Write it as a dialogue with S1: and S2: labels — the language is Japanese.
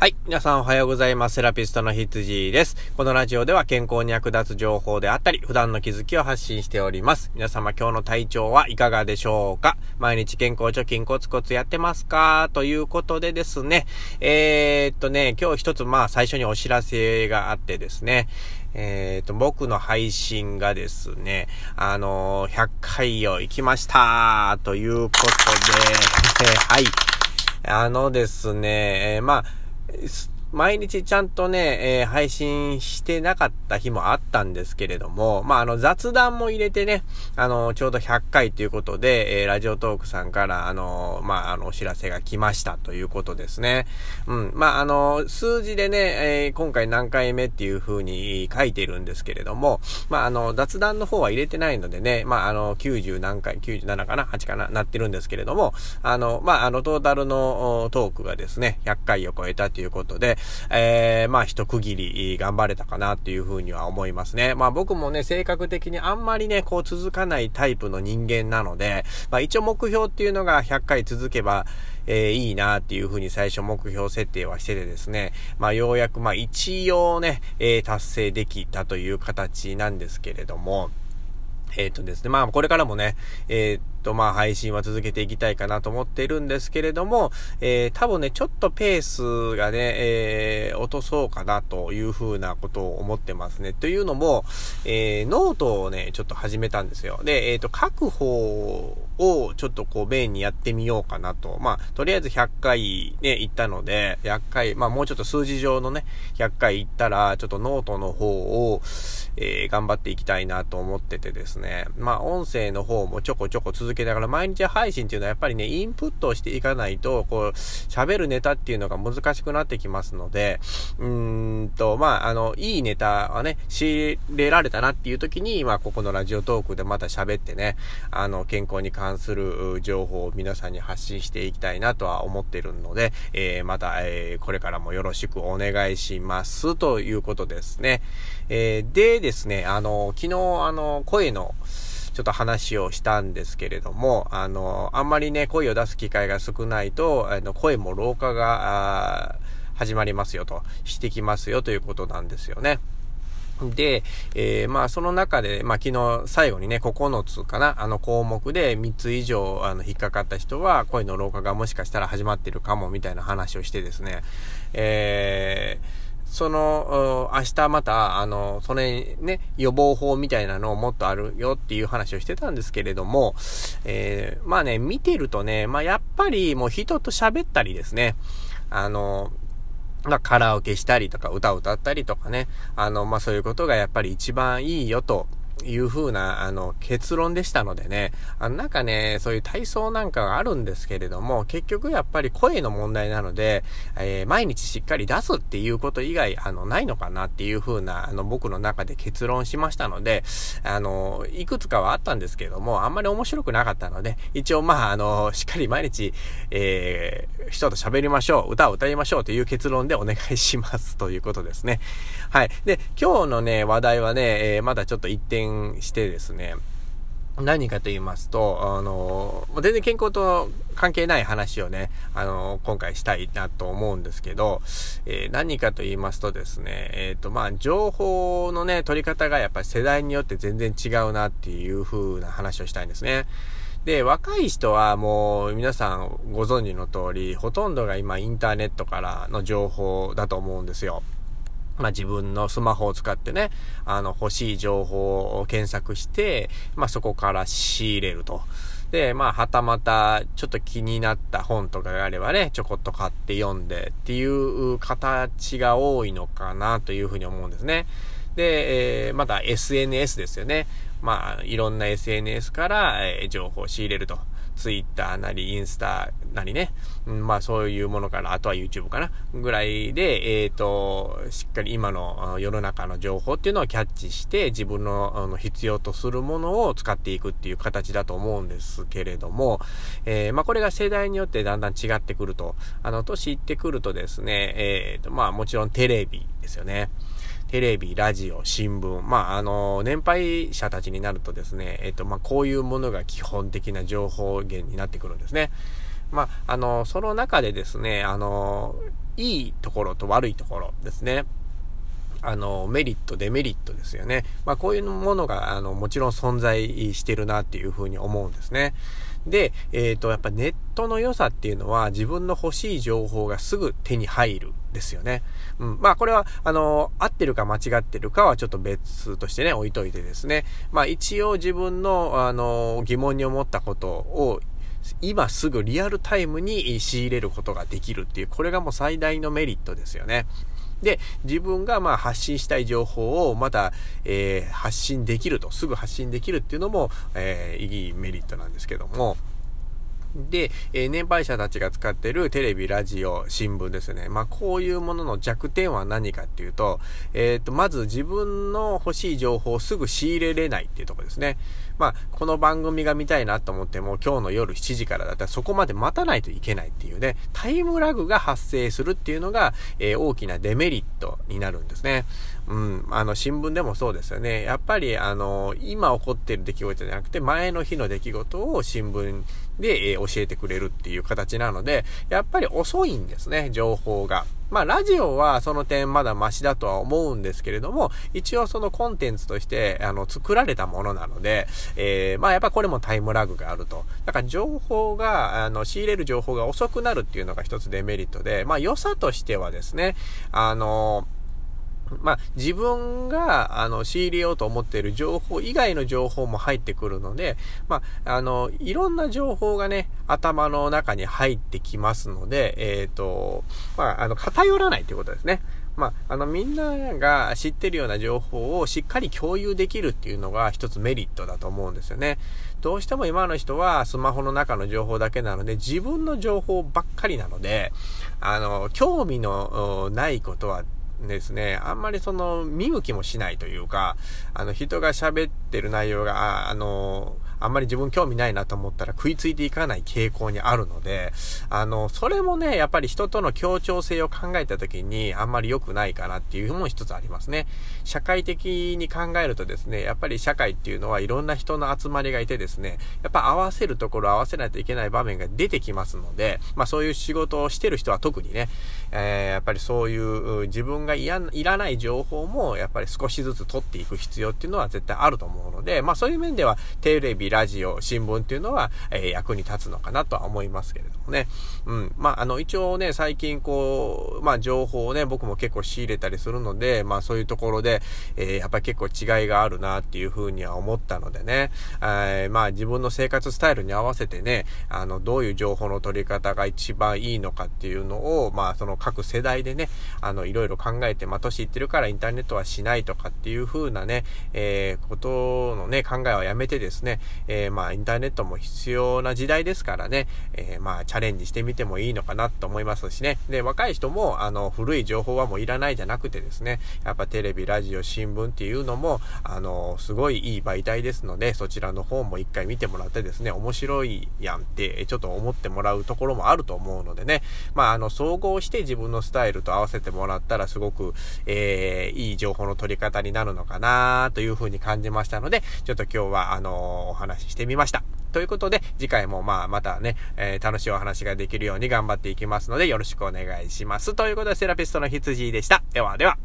S1: はい。皆さんおはようございます。セラピストの羊です。このラジオでは健康に役立つ情報であったり、普段の気づきを発信しております。皆様今日の体調はいかがでしょうか？毎日健康貯金コツコツやってますか？ということでですね。えー、っとね、今日一つまあ最初にお知らせがあってですね。えっ、と、僕の配信がですね、あのー、100回を行きましたということで、はい。あのですね、えー、まあ、it's 毎日ちゃんとね、えー、配信してなかった日もあったんですけれども、まあ、あの、雑談も入れてね、あの、ちょうど100回ということで、えー、ラジオトークさんから、あの、まあ、あの、お知らせが来ましたということですね。うん。まあ、あの、数字でね、えー、今回何回目っていう風に書いてるんですけれども、まあ、あの、雑談の方は入れてないのでね、まあ、あの、90何回、97かな ?8 かな？なってるんですけれども、あの、まあ、あの、トータルのトークがですね、100回を超えたということで、えー、まあ一区切り頑張れたかなっていうふうには思いますね。まあ僕もね、性格的にあんまりね、こう続かないタイプの人間なので、まあ一応目標っていうのが100回続けば、えー、いいなっていうふうに最初目標設定はしててですね、まあようやくまあ一応ね、えー、達成できたという形なんですけれども、えっ、ー、とですね、まあこれからもね、えーと、まあ、配信は続けていきたいかなと思ってるんですけれども、えー、多分ね、ちょっとペースがね、えー、落とそうかなというふうなことを思ってますね。というのも、えー、ノートをね、ちょっと始めたんですよ。で、えっ、ー、と、書く方をちょっとこう、メインにやってみようかなと。まあ、とりあえず100回ね、行ったので、100回、まあ、もうちょっと数字上のね、100回行ったら、ちょっとノートの方を、えー、頑張っていきたいなと思っててですね。まあ、音声の方もちょこちょこ続けながら毎日配信っていうのはやっぱりね、インプットをしていかないと、こう、喋るネタっていうのが難しくなってきますので、うーんと、まあ、あの、いいネタはね、仕入れられたなっていう時に、まあ、ここのラジオトークでまた喋ってね、あの、健康に関する情報を皆さんに発信していきたいなとは思ってるので、えー、また、えー、これからもよろしくお願いしますということですね。えー、でですね、あの、昨日、あの、声の、ちょっと話をしたんですけれども、あの、あんまりね、声を出す機会が少ないと、あの、声も老化が、始まりますよと、してきますよということなんですよね。で、えー、まあ、その中で、まあ、昨日最後にね、9つかな、あの項目で3つ以上、あの、引っかかった人は、声の老化がもしかしたら始まってるかも、みたいな話をしてですね、えー、その、明日また、あの、それね、予防法みたいなのをもっとあるよっていう話をしてたんですけれども、えー、まあね、見てるとね、まあやっぱりもう人と喋ったりですね、あの、まあ、カラオケしたりとか、歌を歌ったりとかね、あの、まあ、そういうことがやっぱり一番いいよという風な、あの、結論でしたのでね、あの、なんかね、そういう体操なんかがあるんですけれども、結局やっぱり声の問題なので、えー、毎日しっかり出すっていうこと以外、あの、ないのかなっていう風な、あの、僕の中で結論しましたので、あの、いくつかはあったんですけども、あんまり面白くなかったので、一応まあ、あの、しっかり毎日、えー、人と喋りましょう、歌を歌いましょうという結論でお願いしますということですね。はい。で、今日のね、話題はね、えー、まだちょっと一点してですね、何かと言いますと、あの、全然健康と関係ない話をね、あの、今回したいなと思うんですけど、えー、何かと言いますとですね、えっ、ー、と、まあ、情報のね、取り方がやっぱり世代によって全然違うなっていう風な話をしたいんですね。で、若い人はもう皆さんご存知の通り、ほとんどが今インターネットからの情報だと思うんですよ。まあ、自分のスマホを使ってね、あの、欲しい情報を検索して、まあ、そこから仕入れると。で、まあ、はたまた、ちょっと気になった本とかがあればね、ちょこっと買って読んでっていう形が多いのかなというふうに思うんですね。で、えー、また SNS ですよね。まあ、いろんな SNS から、えー、情報を仕入れると。ツイッターなり、インスタなりね、うん、まあそういうものから、あとは YouTube かな、ぐらいで、えっ、ー、と、しっかり今の世の中の情報っていうのをキャッチして、自分のあの必要とするものを使っていくっていう形だと思うんですけれども、えー、まあこれが世代によってだんだん違ってくると、あの、年いってくるとですね、えっ、ー、と、まあもちろんテレビですよね。テレビ、ラジオ、新聞、まあ、あの、年配者たちになるとですね、えっと、まあ、こういうものが基本的な情報源になってくるんですね。まあ、あの、その中でですね、あの、いいところと悪いところですね。あの、メリット、デメリットですよね。まあ、こういうものが、あの、もちろん存在してるなっていうふうに思うんですね。で、えっ、ー、と、やっぱネットの良さっていうのは自分の欲しい情報がすぐ手に入るですよね。うん。まあこれは、あの、合ってるか間違ってるかはちょっと別としてね、置いといてですね。まあ一応自分の、あの、疑問に思ったことを今すぐリアルタイムに仕入れることができるっていう、これがもう最大のメリットですよね。で、自分がまあ発信したい情報をまた、えー、発信できると、すぐ発信できるっていうのも、えー、いいメリットなんですけども、で、えー、年配者たちが使ってるテレビ、ラジオ、新聞ですね。まあ、こういうものの弱点は何かっていうと、えっ、と、まず自分の欲しい情報をすぐ仕入れれないっていうとこですね。まあ、この番組が見たいなと思っても、今日の夜7時からだったらそこまで待たないといけないっていうね、タイムラグが発生するっていうのが、えー、大きなデメリットになるんですね。うん、あの、新聞でもそうですよね。やっぱり、あの、今起こってる出来事じゃなくて、前の日の出来事を新聞で、えー、教えてくれるっていう形なので、やっぱり遅いんですね、情報が。まあ、ラジオはその点まだマシだとは思うんですけれども、一応そのコンテンツとして、あの、作られたものなので、えー、まあ、やっぱこれもタイムラグがあると。だから情報が、あの、仕入れる情報が遅くなるっていうのが一つデメリットで、まあ、良さとしてはですね、あの、まあ、自分が、あの、仕入れようと思っている情報以外の情報も入ってくるので、まあ、あの、いろんな情報がね、頭の中に入ってきますので、えっ、ー、と、まあ、あの、偏らないということですね。まあ、あの、みんなが知ってるような情報をしっかり共有できるっていうのが一つメリットだと思うんですよね。どうしても今の人はスマホの中の情報だけなので、自分の情報ばっかりなので、あの、興味のないことはですね、あんまりその見向きもしないというか、あの人が喋ってる内容が、あ、の、あんまり自分興味ないなと思ったら食いついていかない傾向にあるので、あの、それもね、やっぱり人との協調性を考えた時にあんまり良くないかなっていうのも一つありますね。社会的に考えるとですね、やっぱり社会っていうのはいろんな人の集まりがいてですね、やっぱ合わせるところ合わせないといけない場面が出てきますので、まあそういう仕事をしてる人は特にね、えー、やっぱりそういう自分がいらない情報もやっぱり少しずつ取っていく必要っていうのは絶対あると思うので、まあそういう面ではテレビ、ラジオ、新聞っていうのは、え、役に立つのかなとは思いますけれどもね。うん。まあ、あの、一応ね、最近こう、まあ、情報をね、僕も結構仕入れたりするので、まあ、そういうところで、え、やっぱり結構違いがあるなっていうふうには思ったのでね、え、まあ、自分の生活スタイルに合わせてね、あの、どういう情報の取り方が一番いいのかっていうのを、まあ、その各世代でね、あの、いろいろ考えて、まあ、年いってるからインターネットはしないとかっていうふうなね、えー、ことのね、考えはやめてですね、えー、まあ、インターネットも必要な時代ですからね、えー、まあ、チャレンジしてみてもいいのかなと思いますしね。で、若い人も、あの、古い情報はもういらないじゃなくてですね、やっぱテレビ、ラジオ、新聞っていうのも、あの、すごいいい媒体ですので、そちらの方も一回見てもらってですね、面白いやんって、ちょっと思ってもらうところもあると思うのでね、まあ、あの、総合して自分のスタイルと合わせてもらったら、すごく、えー、いい情報の取り方になるのかなというふうに感じましたので、ちょっと今日は、あの、お話ししてみました。ということで、次回もまあ、またね、えー、楽しいお話ができるように頑張っていきますので、よろしくお願いします。ということで、セラピストの羊でした。ではでは。